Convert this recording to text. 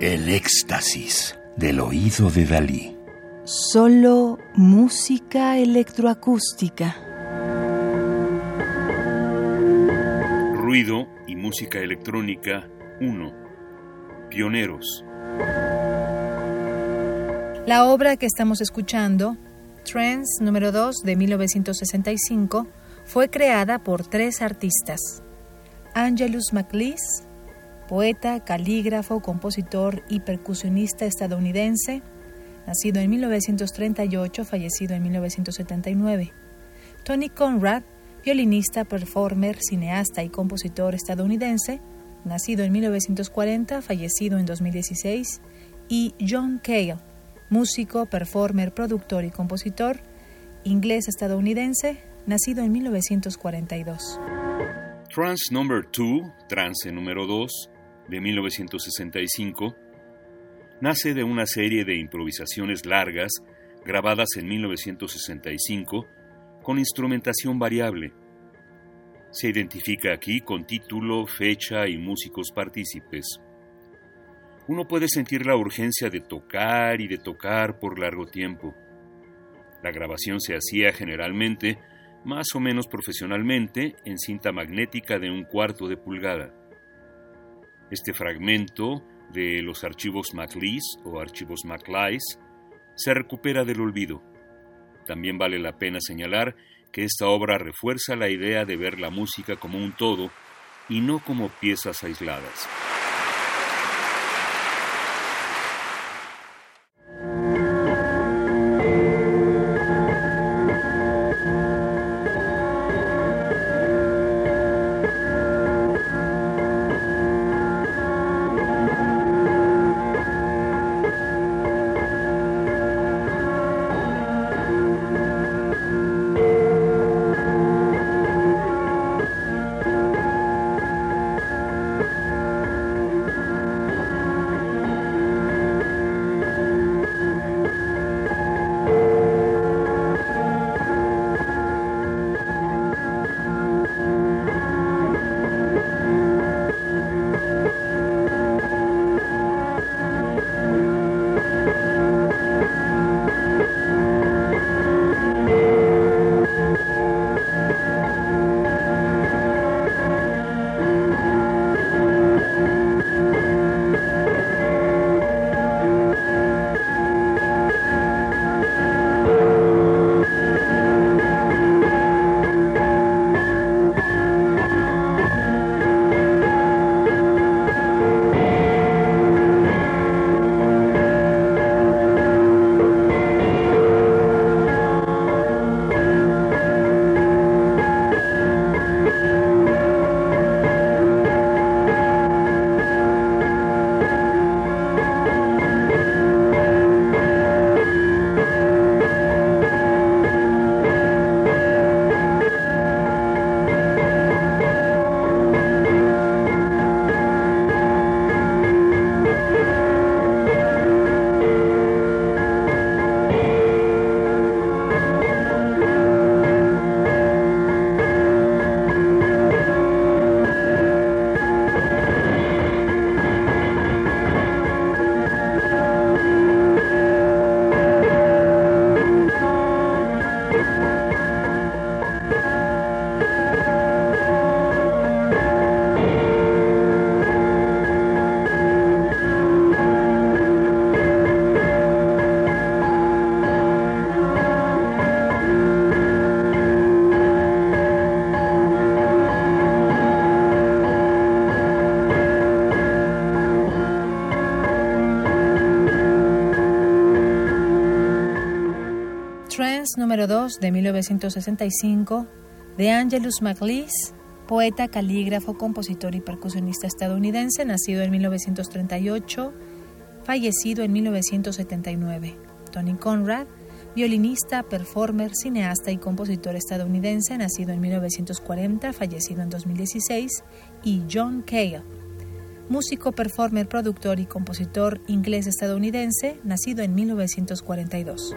El éxtasis del oído de Dalí. Solo música electroacústica. Ruido y música electrónica 1. Pioneros. La obra que estamos escuchando, Trends número 2 de 1965, fue creada por tres artistas. Angelus MacLeese, poeta, calígrafo, compositor y percusionista estadounidense, nacido en 1938, fallecido en 1979. Tony Conrad, violinista, performer, cineasta y compositor estadounidense, nacido en 1940, fallecido en 2016. Y John Cale, músico, performer, productor y compositor, inglés-estadounidense, nacido en 1942. Trance Number 2, Trance número 2, de 1965, nace de una serie de improvisaciones largas grabadas en 1965 con instrumentación variable. Se identifica aquí con título, fecha y músicos partícipes. Uno puede sentir la urgencia de tocar y de tocar por largo tiempo. La grabación se hacía generalmente, más o menos profesionalmente, en cinta magnética de un cuarto de pulgada. Este fragmento de los archivos MacLeese o archivos MacLeese se recupera del olvido. También vale la pena señalar que esta obra refuerza la idea de ver la música como un todo y no como piezas aisladas. Número 2 de 1965 de Angelus MacLeese, poeta, calígrafo, compositor y percusionista estadounidense, nacido en 1938, fallecido en 1979. Tony Conrad, violinista, performer, cineasta y compositor estadounidense, nacido en 1940, fallecido en 2016, y John Cale, músico, performer, productor y compositor inglés-estadounidense, nacido en 1942.